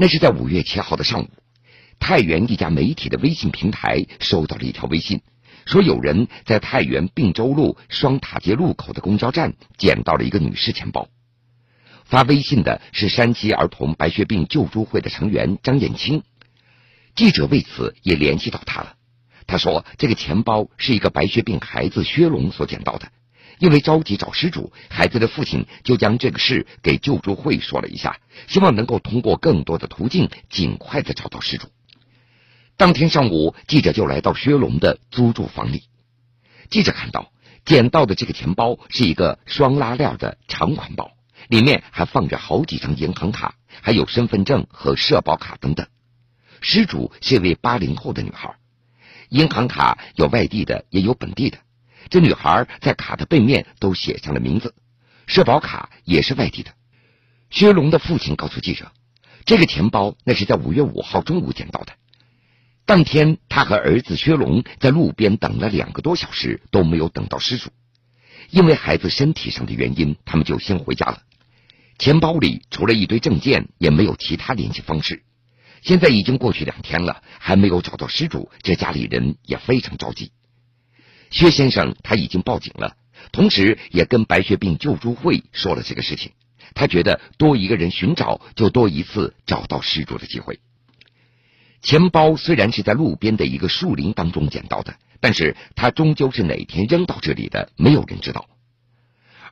那是在五月七号的上午，太原一家媒体的微信平台收到了一条微信，说有人在太原并州路双塔街路口的公交站捡到了一个女士钱包。发微信的是山西儿童白血病救助会的成员张艳青。记者为此也联系到他了。他说，这个钱包是一个白血病孩子薛龙所捡到的。因为着急找失主，孩子的父亲就将这个事给救助会说了一下，希望能够通过更多的途径尽快的找到失主。当天上午，记者就来到薛龙的租住房里。记者看到捡到的这个钱包是一个双拉链的长款包，里面还放着好几张银行卡，还有身份证和社保卡等等。失主是一位八零后的女孩，银行卡有外地的，也有本地的。这女孩在卡的背面都写上了名字，社保卡也是外地的。薛龙的父亲告诉记者，这个钱包那是在五月五号中午捡到的。当天，他和儿子薛龙在路边等了两个多小时，都没有等到失主。因为孩子身体上的原因，他们就先回家了。钱包里除了一堆证件，也没有其他联系方式。现在已经过去两天了，还没有找到失主，这家里人也非常着急。薛先生他已经报警了，同时也跟白血病救助会说了这个事情。他觉得多一个人寻找，就多一次找到失主的机会。钱包虽然是在路边的一个树林当中捡到的，但是他终究是哪天扔到这里的，没有人知道。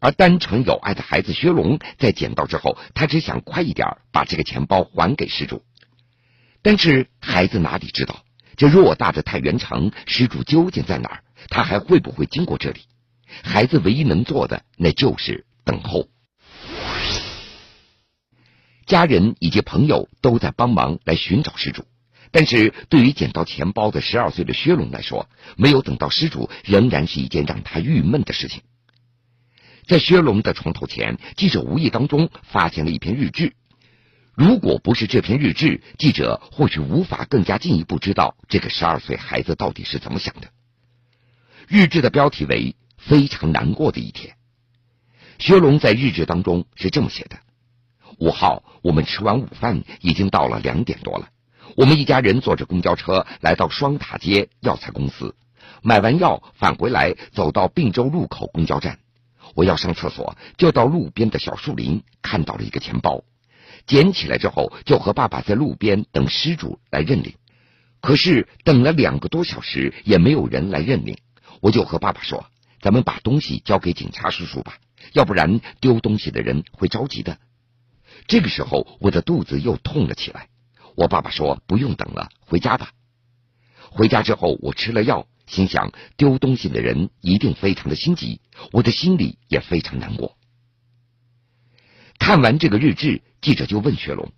而单纯有爱的孩子薛龙在捡到之后，他只想快一点把这个钱包还给失主。但是孩子哪里知道，这偌大的太原城，失主究竟在哪儿？他还会不会经过这里？孩子唯一能做的，那就是等候。家人以及朋友都在帮忙来寻找失主，但是对于捡到钱包的十二岁的薛龙来说，没有等到失主，仍然是一件让他郁闷的事情。在薛龙的床头前，记者无意当中发现了一篇日志。如果不是这篇日志，记者或许无法更加进一步知道这个十二岁孩子到底是怎么想的。日志的标题为“非常难过的一天”。薛龙在日志当中是这么写的：五号，我们吃完午饭，已经到了两点多了。我们一家人坐着公交车来到双塔街药材公司，买完药返回来，走到并州路口公交站。我要上厕所，就到路边的小树林，看到了一个钱包，捡起来之后，就和爸爸在路边等失主来认领。可是等了两个多小时，也没有人来认领。我就和爸爸说：“咱们把东西交给警察叔叔吧，要不然丢东西的人会着急的。”这个时候，我的肚子又痛了起来。我爸爸说：“不用等了，回家吧。”回家之后，我吃了药，心想丢东西的人一定非常的心急，我的心里也非常难过。看完这个日志，记者就问薛龙：“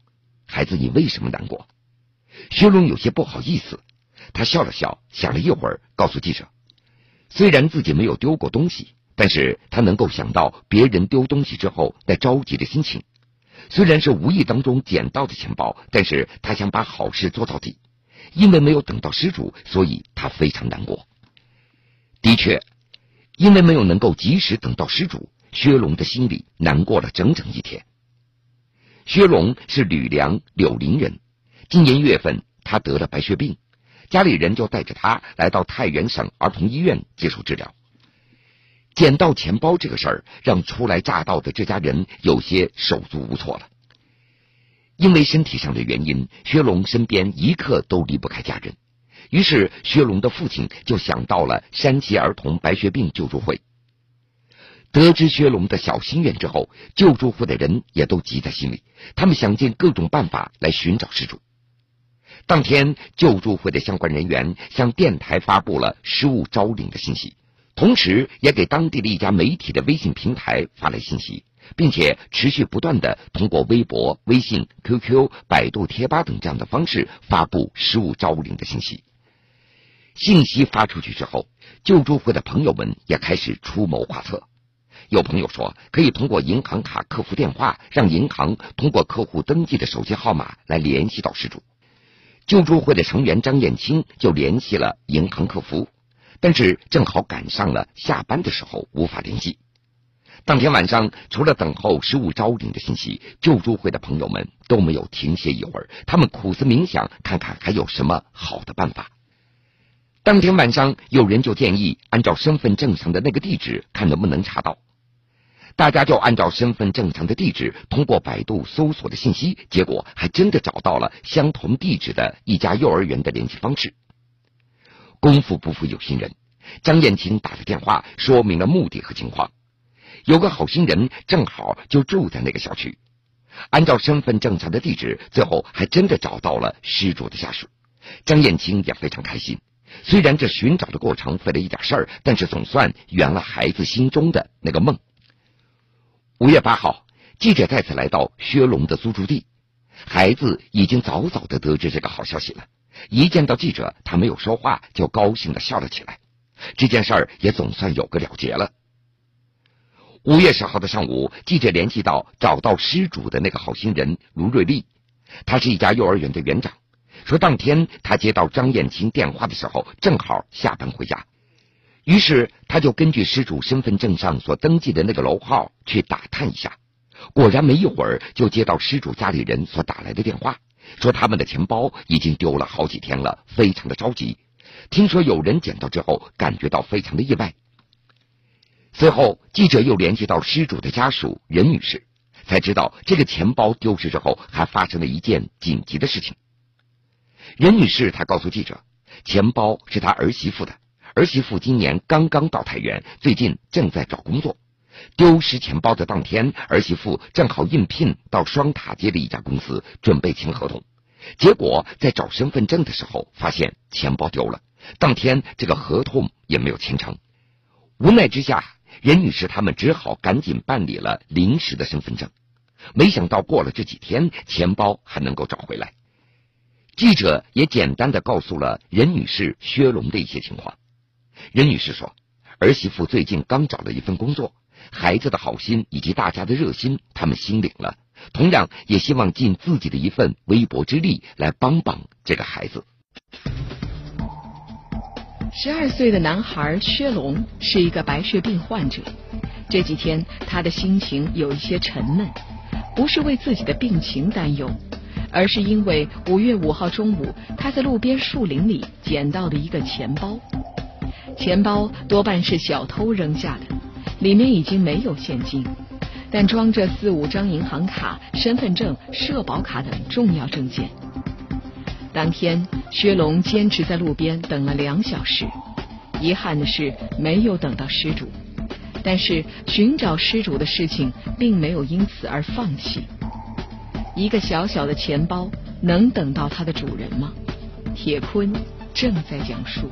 孩子，你为什么难过？”薛龙有些不好意思，他笑了笑，想了一会儿，告诉记者。虽然自己没有丢过东西，但是他能够想到别人丢东西之后那着急的心情。虽然是无意当中捡到的钱包，但是他想把好事做到底。因为没有等到失主，所以他非常难过。的确，因为没有能够及时等到失主，薛龙的心里难过了整整一天。薛龙是吕梁柳林人，今年月份他得了白血病。家里人就带着他来到太原省儿童医院接受治疗。捡到钱包这个事儿，让初来乍到的这家人有些手足无措了。因为身体上的原因，薛龙身边一刻都离不开家人。于是，薛龙的父亲就想到了山西儿童白血病救助会。得知薛龙的小心愿之后，救助会的人也都急在心里，他们想尽各种办法来寻找失主。当天，救助会的相关人员向电台发布了失物招领的信息，同时也给当地的一家媒体的微信平台发来信息，并且持续不断的通过微博、微信、QQ、百度贴吧等这样的方式发布失物招领的信息。信息发出去之后，救助会的朋友们也开始出谋划策。有朋友说，可以通过银行卡客服电话，让银行通过客户登记的手机号码来联系到失主。救助会的成员张艳青就联系了银行客服，但是正好赶上了下班的时候，无法联系。当天晚上，除了等候失物招领的信息，救助会的朋友们都没有停歇一会儿，他们苦思冥想，看看还有什么好的办法。当天晚上，有人就建议按照身份证上的那个地址，看能不能查到。大家就按照身份证上的地址，通过百度搜索的信息，结果还真的找到了相同地址的一家幼儿园的联系方式。功夫不负有心人，张艳琴打了电话，说明了目的和情况。有个好心人正好就住在那个小区，按照身份证上的地址，最后还真的找到了失主的家属。张艳青也非常开心，虽然这寻找的过程费了一点事儿，但是总算圆了孩子心中的那个梦。五月八号，记者再次来到薛龙的租住地，孩子已经早早的得知这个好消息了。一见到记者，他没有说话，就高兴的笑了起来。这件事儿也总算有个了结了。五月十号的上午，记者联系到找到失主的那个好心人卢瑞丽，他是一家幼儿园的园长，说当天他接到张艳琴电话的时候，正好下班回家，于是他就根据失主身份证上所登记的那个楼号去打探一下，果然没一会儿就接到失主家里人所打来的电话，说他们的钱包已经丢了好几天了，非常的着急，听说有人捡到之后，感觉到非常的意外。随后，记者又联系到失主的家属任女士，才知道这个钱包丢失之后，还发生了一件紧急的事情。任女士她告诉记者，钱包是她儿媳妇的，儿媳妇今年刚刚到太原，最近正在找工作。丢失钱包的当天，儿媳妇正好应聘到双塔街的一家公司，准备签合同。结果在找身份证的时候，发现钱包丢了，当天这个合同也没有签成。无奈之下。任女士他们只好赶紧办理了临时的身份证，没想到过了这几天，钱包还能够找回来。记者也简单的告诉了任女士薛龙的一些情况。任女士说，儿媳妇最近刚找了一份工作，孩子的好心以及大家的热心，他们心领了，同样也希望尽自己的一份微薄之力来帮帮这个孩子。十二岁的男孩薛龙是一个白血病患者。这几天他的心情有一些沉闷，不是为自己的病情担忧，而是因为五月五号中午他在路边树林里捡到的一个钱包。钱包多半是小偷扔下的，里面已经没有现金，但装着四五张银行卡、身份证、社保卡等重要证件。当天，薛龙坚持在路边等了两小时。遗憾的是，没有等到失主。但是，寻找失主的事情并没有因此而放弃。一个小小的钱包能等到它的主人吗？铁坤正在讲述。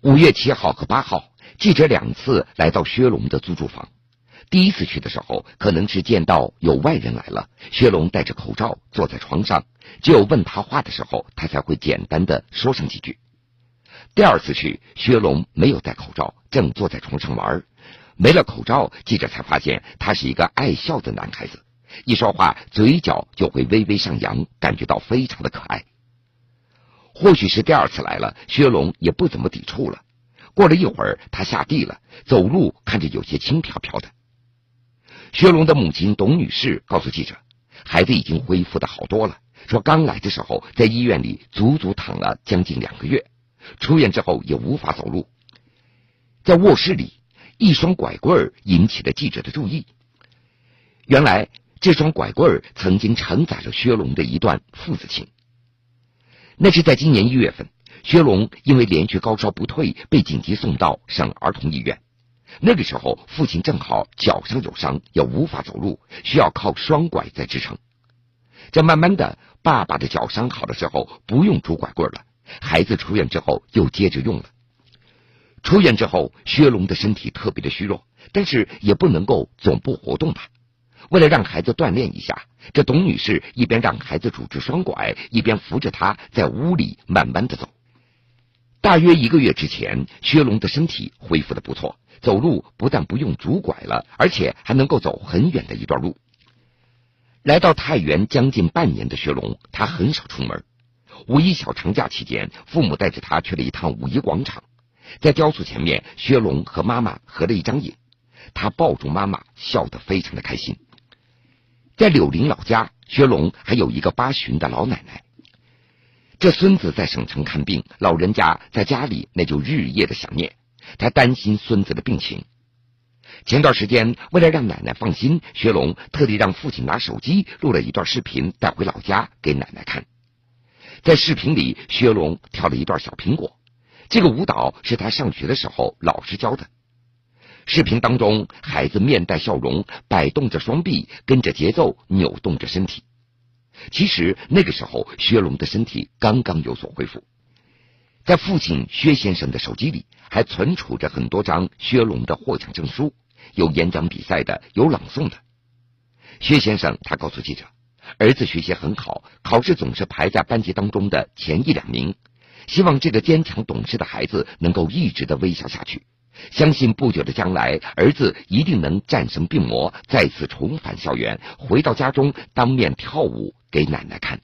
五月七号和八号，记者两次来到薛龙的租住房。第一次去的时候，可能是见到有外人来了，薛龙戴着口罩坐在床上，只有问他话的时候，他才会简单的说上几句。第二次去，薛龙没有戴口罩，正坐在床上玩，没了口罩，记者才发现他是一个爱笑的男孩子，一说话嘴角就会微微上扬，感觉到非常的可爱。或许是第二次来了，薛龙也不怎么抵触了。过了一会儿，他下地了，走路看着有些轻飘飘的。薛龙的母亲董女士告诉记者，孩子已经恢复的好多了。说刚来的时候在医院里足足躺了将近两个月，出院之后也无法走路。在卧室里，一双拐棍引起了记者的注意。原来这双拐棍曾经承载了薛龙的一段父子情。那是在今年一月份，薛龙因为连续高烧不退，被紧急送到省儿童医院。那个时候，父亲正好脚上有伤，也无法走路，需要靠双拐在支撑。这慢慢的，爸爸的脚伤好的时候，不用拄拐棍了。孩子出院之后，又接着用了。出院之后，薛龙的身体特别的虚弱，但是也不能够总不活动吧。为了让孩子锻炼一下，这董女士一边让孩子拄着双拐，一边扶着他在屋里慢慢的走。大约一个月之前，薛龙的身体恢复的不错。走路不但不用拄拐了，而且还能够走很远的一段路。来到太原将近半年的薛龙，他很少出门。五一小长假期间，父母带着他去了一趟五一广场。在雕塑前面，薛龙和妈妈合了一张影，他抱住妈妈，笑得非常的开心。在柳林老家，薛龙还有一个八旬的老奶奶。这孙子在省城看病，老人家在家里那就日夜的想念，他担心孙子的病情。前段时间，为了让奶奶放心，薛龙特地让父亲拿手机录了一段视频带回老家给奶奶看。在视频里，薛龙跳了一段小苹果，这个舞蹈是他上学的时候老师教的。视频当中，孩子面带笑容，摆动着双臂，跟着节奏扭动着身体。其实那个时候，薛龙的身体刚刚有所恢复。在父亲薛先生的手机里，还存储着很多张薛龙的获奖证书，有演讲比赛的，有朗诵的。薛先生他告诉记者，儿子学习很好，考试总是排在班级当中的前一两名。希望这个坚强懂事的孩子能够一直的微笑下去。相信不久的将来，儿子一定能战胜病魔，再次重返校园，回到家中当面跳舞给奶奶看。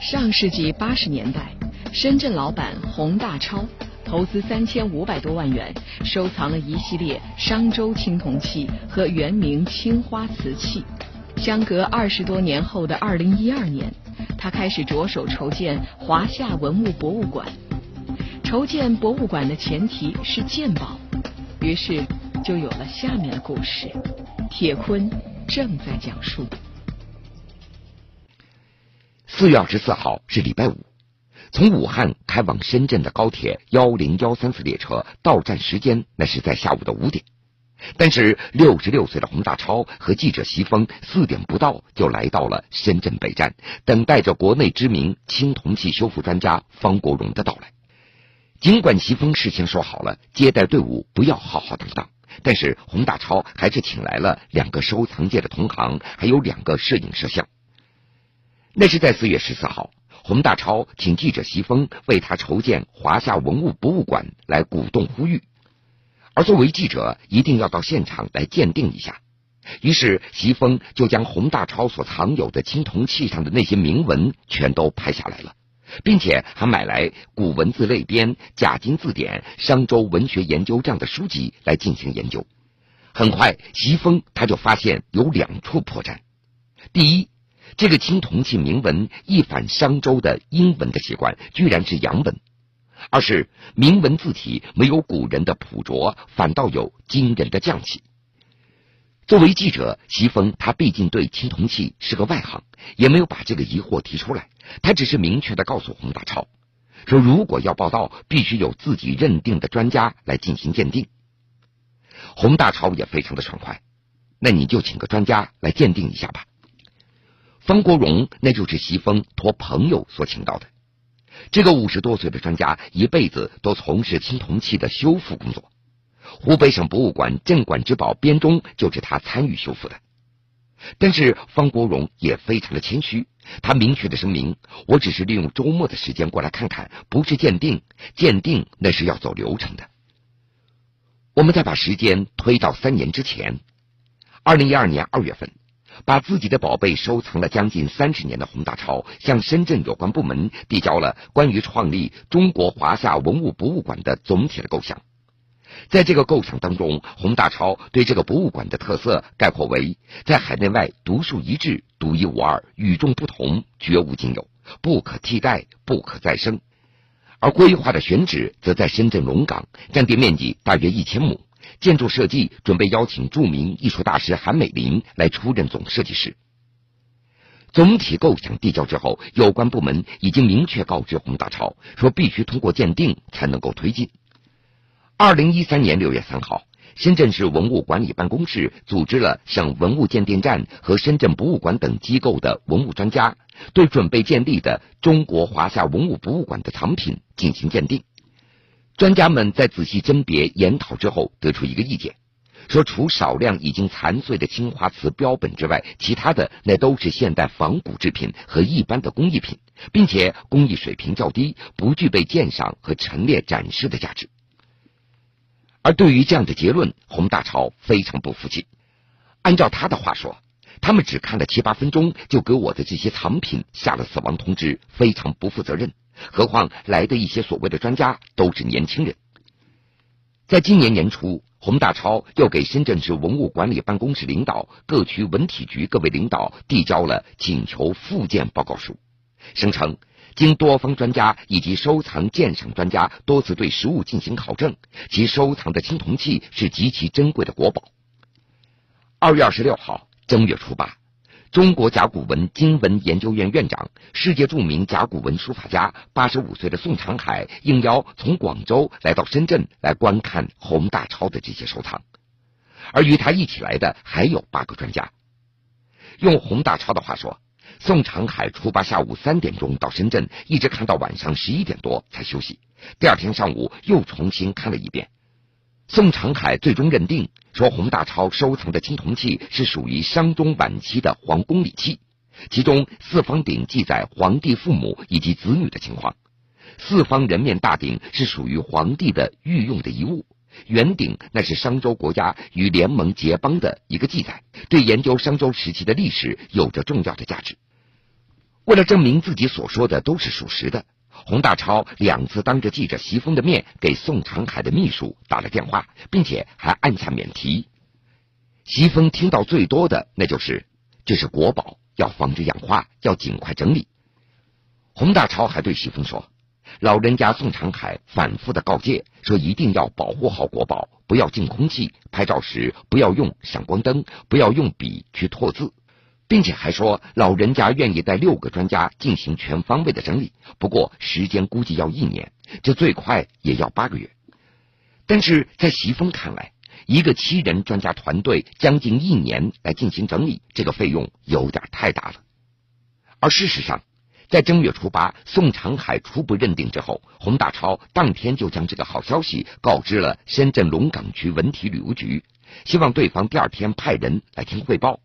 上世纪八十年代，深圳老板洪大超投资三千五百多万元，收藏了一系列商周青铜器和原名青花瓷器。相隔二十多年后的二零一二年，他开始着手筹建华夏文物博物馆。筹建博物馆的前提是鉴宝，于是就有了下面的故事。铁坤正在讲述。四月二十四号是礼拜五，从武汉开往深圳的高铁幺零幺三次列车到站时间那是在下午的五点，但是六十六岁的洪大超和记者席峰四点不到就来到了深圳北站，等待着国内知名青铜器修复专家方国荣的到来。尽管席峰事先说好了接待队伍不要浩浩荡荡，但是洪大超还是请来了两个收藏界的同行，还有两个摄影摄像。那是在四月十四号，洪大超请记者席峰为他筹建华夏文物博物馆来鼓动呼吁，而作为记者一定要到现场来鉴定一下。于是席峰就将洪大超所藏有的青铜器上的那些铭文全都拍下来了。并且还买来《古文字类编》《贾金字典》《商周文学研究》这样的书籍来进行研究。很快，席峰他就发现有两处破绽：第一，这个青铜器铭文一反商周的英文的习惯，居然是洋文；二是铭文字体没有古人的朴拙，反倒有惊人的匠气。作为记者，席峰他毕竟对青铜器是个外行，也没有把这个疑惑提出来。他只是明确的告诉洪大超，说如果要报道，必须有自己认定的专家来进行鉴定。洪大超也非常的爽快，那你就请个专家来鉴定一下吧。方国荣那就是席峰托朋友所请到的，这个五十多岁的专家一辈子都从事青铜器的修复工作。湖北省博物馆镇馆之宝编钟就是他参与修复的，但是方国荣也非常的谦虚，他明确的声明：“我只是利用周末的时间过来看看，不是鉴定，鉴定那是要走流程的。”我们再把时间推到三年之前，二零一二年二月份，把自己的宝贝收藏了将近三十年的洪大超向深圳有关部门递交了关于创立中国华夏文物博物馆的总体的构想。在这个构想当中，洪大超对这个博物馆的特色概括为在海内外独树一帜、独一无二、与众不同、绝无仅有、不可替代、不可再生。而规划的选址则在深圳龙岗，占地面积大约一千亩，建筑设计准备邀请著名艺术大师韩美林来出任总设计师。总体构想递交之后，有关部门已经明确告知洪大超说，必须通过鉴定才能够推进。二零一三年六月三号，深圳市文物管理办公室组织了省文物鉴定站和深圳博物馆等机构的文物专家，对准备建立的中国华夏文物博物馆的藏品进行鉴定。专家们在仔细甄别研讨之后，得出一个意见，说除少量已经残碎的青花瓷标本之外，其他的那都是现代仿古制品和一般的工艺品，并且工艺水平较低，不具备鉴赏和陈列展示的价值。而对于这样的结论，洪大超非常不服气。按照他的话说，他们只看了七八分钟就给我的这些藏品下了死亡通知，非常不负责任。何况来的一些所谓的专家都是年轻人。在今年年初，洪大超又给深圳市文物管理办公室领导、各区文体局各位领导递交了请求复建报告书，声称经多方专家以及收藏鉴赏专家多次对实物进行考证，其收藏的青铜器是极其珍贵的国宝。二月二十六号正月初八。中国甲骨文经文研究院院长、世界著名甲骨文书法家、八十五岁的宋长海应邀从广州来到深圳来观看洪大超的这些收藏，而与他一起来的还有八个专家。用洪大超的话说，宋长海初八下午三点钟到深圳，一直看到晚上十一点多才休息，第二天上午又重新看了一遍。宋长海最终认定说，洪大超收藏的青铜器是属于商中晚期的皇宫礼器，其中四方鼎记载皇帝父母以及子女的情况，四方人面大鼎是属于皇帝的御用的遗物，圆鼎那是商周国家与联盟结邦的一个记载，对研究商周时期的历史有着重要的价值。为了证明自己所说的都是属实的。洪大超两次当着记者席峰的面给宋长海的秘书打了电话，并且还按下免提。席峰听到最多的那就是这是国宝，要防止氧化，要尽快整理。洪大超还对席峰说：“老人家宋长海反复的告诫说，一定要保护好国宝，不要进空气，拍照时不要用闪光灯，不要用笔去拓字。”并且还说，老人家愿意带六个专家进行全方位的整理，不过时间估计要一年，这最快也要八个月。但是在席峰看来，一个七人专家团队将近一年来进行整理，这个费用有点太大了。而事实上，在正月初八，宋长海初步认定之后，洪大超当天就将这个好消息告知了深圳龙岗区文体旅游局，希望对方第二天派人来听汇报。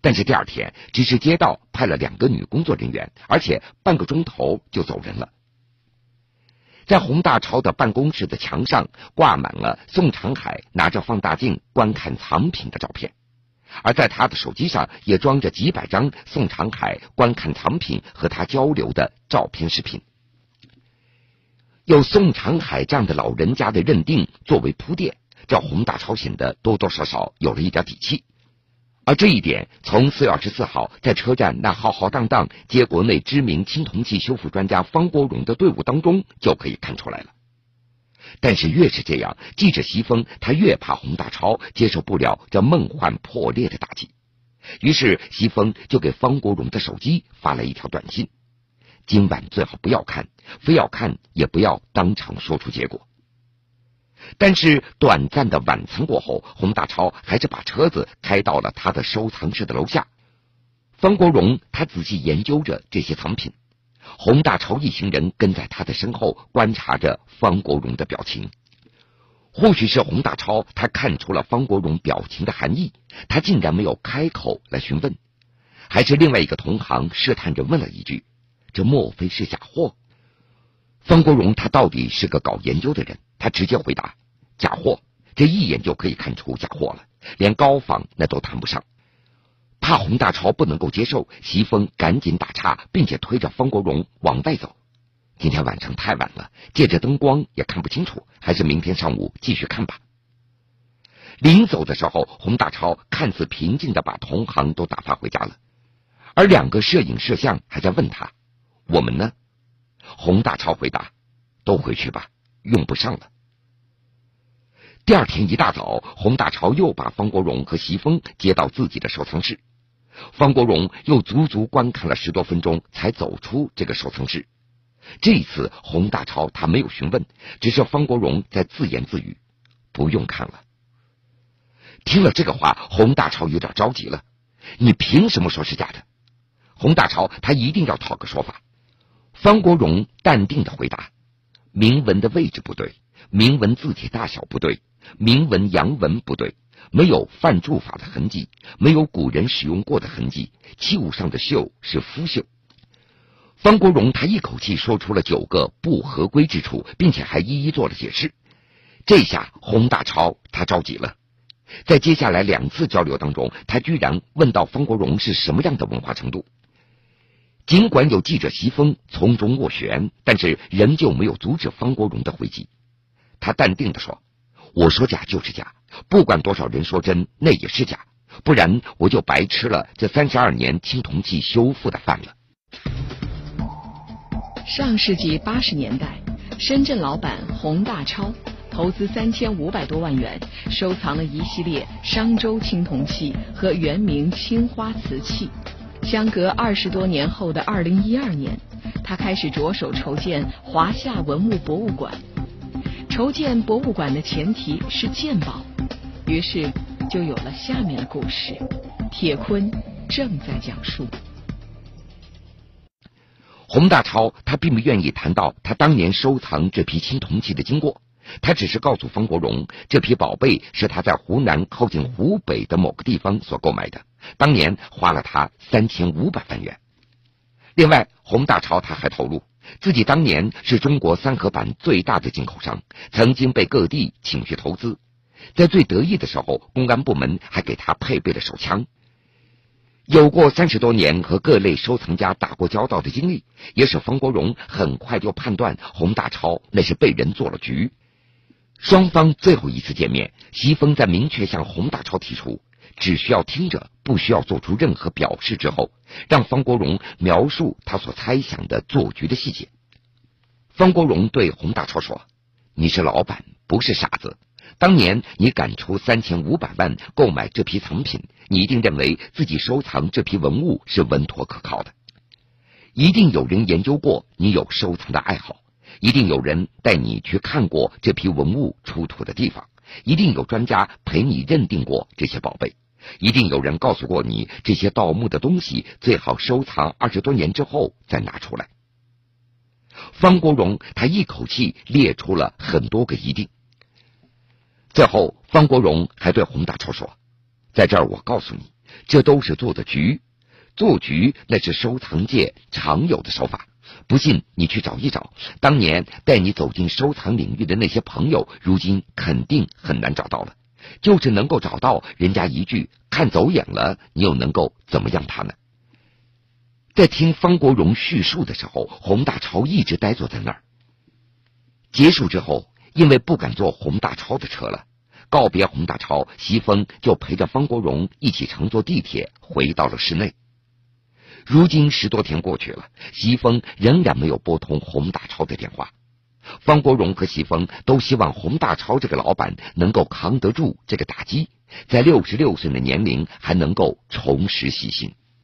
但是第二天，只是街道派了两个女工作人员，而且半个钟头就走人了。在洪大超的办公室的墙上挂满了宋长海拿着放大镜观看藏品的照片，而在他的手机上也装着几百张宋长海观看藏品和他交流的照片视频。有宋长海这样的老人家的认定作为铺垫，这洪大超显得多多少少有了一点底气。而这一点，从四月二十四号在车站那浩浩荡荡接国内知名青铜器修复专家方国荣的队伍当中就可以看出来了。但是越是这样，记者席峰他越怕洪大超接受不了这梦幻破裂的打击，于是席峰就给方国荣的手机发了一条短信：今晚最好不要看，非要看也不要当场说出结果。但是短暂的晚餐过后，洪大超还是把车子开到了他的收藏室的楼下。方国荣他仔细研究着这些藏品，洪大超一行人跟在他的身后观察着方国荣的表情。或许是洪大超他看出了方国荣表情的含义，他竟然没有开口来询问。还是另外一个同行试探着问了一句：“这莫非是假货？”方国荣他到底是个搞研究的人。他直接回答：“假货，这一眼就可以看出假货了，连高仿那都谈不上。”怕洪大超不能够接受，席峰赶紧打岔，并且推着方国荣往外走。今天晚上太晚了，借着灯光也看不清楚，还是明天上午继续看吧。临走的时候，洪大超看似平静的把同行都打发回家了，而两个摄影摄像还在问他：“我们呢？”洪大超回答：“都回去吧。”用不上了。第二天一大早，洪大潮又把方国荣和席峰接到自己的收藏室。方国荣又足足观看了十多分钟，才走出这个收藏室。这一次，洪大潮他没有询问，只是方国荣在自言自语：“不用看了。”听了这个话，洪大潮有点着急了：“你凭什么说是假的？”洪大潮他一定要讨个说法。方国荣淡定的回答。铭文的位置不对，铭文字体大小不对，铭文阳文不对，没有范铸法的痕迹，没有古人使用过的痕迹，器物上的锈是肤锈。方国荣他一口气说出了九个不合规之处，并且还一一做了解释。这下洪大超他着急了，在接下来两次交流当中，他居然问到方国荣是什么样的文化程度。尽管有记者席峰从中斡旋，但是仍旧没有阻止方国荣的回击。他淡定地说：“我说假就是假，不管多少人说真，那也是假，不然我就白吃了这三十二年青铜器修复的饭了。”上世纪八十年代，深圳老板洪大超投资三千五百多万元，收藏了一系列商周青铜器和元明青花瓷器。相隔二十多年后的二零一二年，他开始着手筹建华夏文物博物馆。筹建博物馆的前提是鉴宝，于是就有了下面的故事。铁坤正在讲述。洪大超他并不愿意谈到他当年收藏这批青铜器的经过，他只是告诉方国荣，这批宝贝是他在湖南靠近湖北的某个地方所购买的。当年花了他三千五百万元。另外，洪大超他还透露，自己当年是中国三合板最大的进口商，曾经被各地请去投资。在最得意的时候，公安部门还给他配备了手枪。有过三十多年和各类收藏家打过交道的经历，也使方国荣很快就判断洪大超那是被人做了局。双方最后一次见面，席峰在明确向洪大超提出。只需要听着，不需要做出任何表示之后，让方国荣描述他所猜想的做局的细节。方国荣对洪大超说：“你是老板，不是傻子。当年你敢出三千五百万购买这批藏品，你一定认为自己收藏这批文物是稳妥可靠的。一定有人研究过你有收藏的爱好，一定有人带你去看过这批文物出土的地方，一定有专家陪你认定过这些宝贝。”一定有人告诉过你，这些盗墓的东西最好收藏二十多年之后再拿出来。方国荣他一口气列出了很多个一定。最后，方国荣还对洪大超说：“在这儿，我告诉你，这都是做的局，做局那是收藏界常有的手法。不信你去找一找，当年带你走进收藏领域的那些朋友，如今肯定很难找到了。”就是能够找到人家一句看走眼了，你又能够怎么样他呢？在听方国荣叙述的时候，洪大超一直呆坐在那儿。结束之后，因为不敢坐洪大超的车了，告别洪大超，西风就陪着方国荣一起乘坐地铁回到了室内。如今十多天过去了，西风仍然没有拨通洪大超的电话。方国荣和席峰都希望洪大超这个老板能够扛得住这个打击，在六十六岁的年龄还能够重拾信心。